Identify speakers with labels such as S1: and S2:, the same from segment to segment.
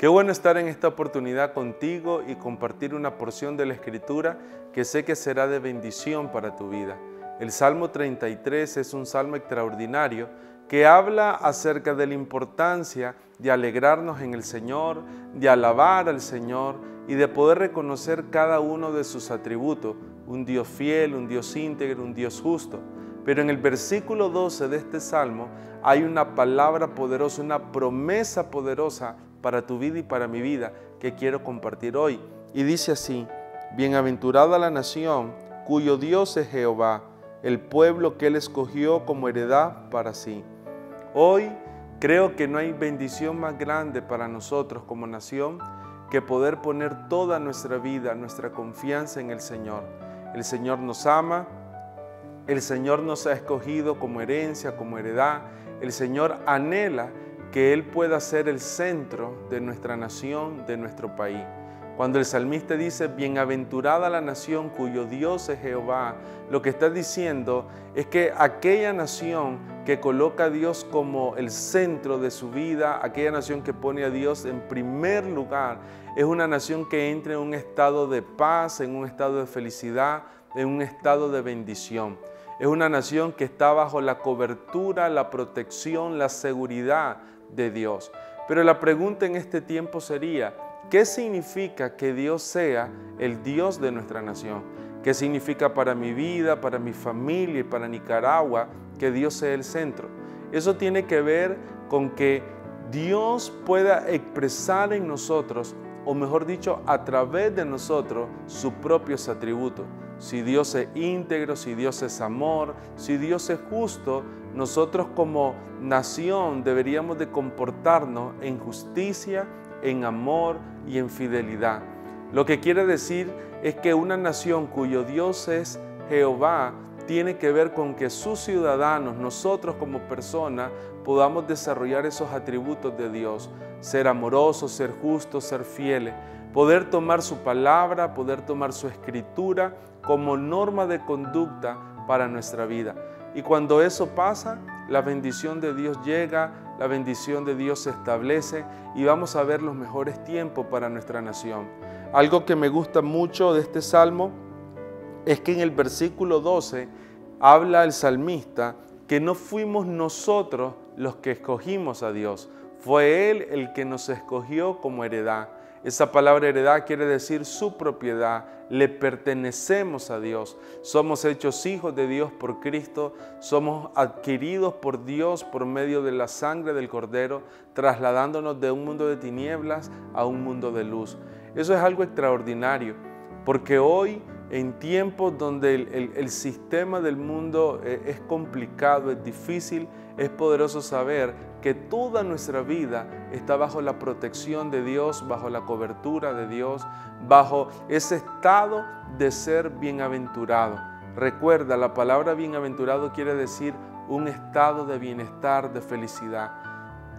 S1: Qué bueno estar en esta oportunidad contigo y compartir una porción de la Escritura que sé que será de bendición para tu vida. El Salmo 33 es un salmo extraordinario que habla acerca de la importancia de alegrarnos en el Señor, de alabar al Señor y de poder reconocer cada uno de sus atributos, un Dios fiel, un Dios íntegro, un Dios justo. Pero en el versículo 12 de este salmo hay una palabra poderosa, una promesa poderosa para tu vida y para mi vida que quiero compartir hoy. Y dice así, bienaventurada la nación cuyo Dios es Jehová, el pueblo que Él escogió como heredad para sí. Hoy creo que no hay bendición más grande para nosotros como nación que poder poner toda nuestra vida, nuestra confianza en el Señor. El Señor nos ama, el Señor nos ha escogido como herencia, como heredad. El Señor anhela que Él pueda ser el centro de nuestra nación, de nuestro país. Cuando el salmista dice, bienaventurada la nación cuyo Dios es Jehová, lo que está diciendo es que aquella nación que coloca a Dios como el centro de su vida, aquella nación que pone a Dios en primer lugar, es una nación que entra en un estado de paz, en un estado de felicidad, en un estado de bendición. Es una nación que está bajo la cobertura, la protección, la seguridad de Dios. Pero la pregunta en este tiempo sería, ¿qué significa que Dios sea el Dios de nuestra nación? ¿Qué significa para mi vida, para mi familia y para Nicaragua que Dios sea el centro? Eso tiene que ver con que Dios pueda expresar en nosotros, o mejor dicho, a través de nosotros, sus propios atributos. Si Dios es íntegro, si Dios es amor, si Dios es justo, nosotros como nación deberíamos de comportarnos en justicia, en amor y en fidelidad. Lo que quiere decir es que una nación cuyo Dios es Jehová tiene que ver con que sus ciudadanos, nosotros como personas, podamos desarrollar esos atributos de Dios, ser amorosos, ser justos, ser fieles, poder tomar su palabra, poder tomar su escritura como norma de conducta para nuestra vida. Y cuando eso pasa, la bendición de Dios llega, la bendición de Dios se establece y vamos a ver los mejores tiempos para nuestra nación. Algo que me gusta mucho de este salmo es que en el versículo 12 habla el salmista que no fuimos nosotros los que escogimos a Dios, fue Él el que nos escogió como heredad. Esa palabra heredad quiere decir su propiedad. Le pertenecemos a Dios. Somos hechos hijos de Dios por Cristo. Somos adquiridos por Dios por medio de la sangre del Cordero, trasladándonos de un mundo de tinieblas a un mundo de luz. Eso es algo extraordinario, porque hoy en tiempos donde el, sistema del mundo eh, es complicado, es difícil, es poderoso saber que toda nuestra vida está bajo la protección de Dios, bajo la cobertura de Dios, bajo ese estado de ser bienaventurado. Recuerda, la palabra bienaventurado quiere decir un estado de bienestar, de felicidad.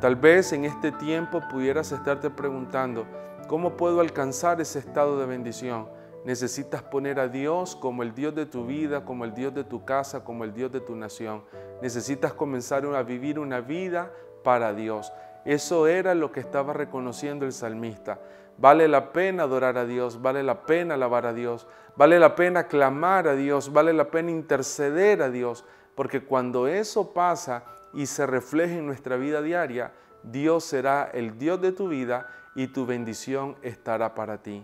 S1: Tal vez en este tiempo pudieras estarte preguntando, ¿cómo puedo alcanzar ese estado de bendición? Necesitas poner a Dios como el Dios de tu vida, como el Dios de tu casa, como el Dios de tu nación. Necesitas comenzar a vivir una vida para Dios. Eso era lo que estaba reconociendo el salmista. Vale la pena adorar a Dios, vale la pena alabar a Dios, vale la pena clamar a Dios, vale la pena interceder a Dios, porque cuando eso pasa y se refleja en nuestra vida diaria, Dios será el Dios de tu vida y tu bendición estará para ti.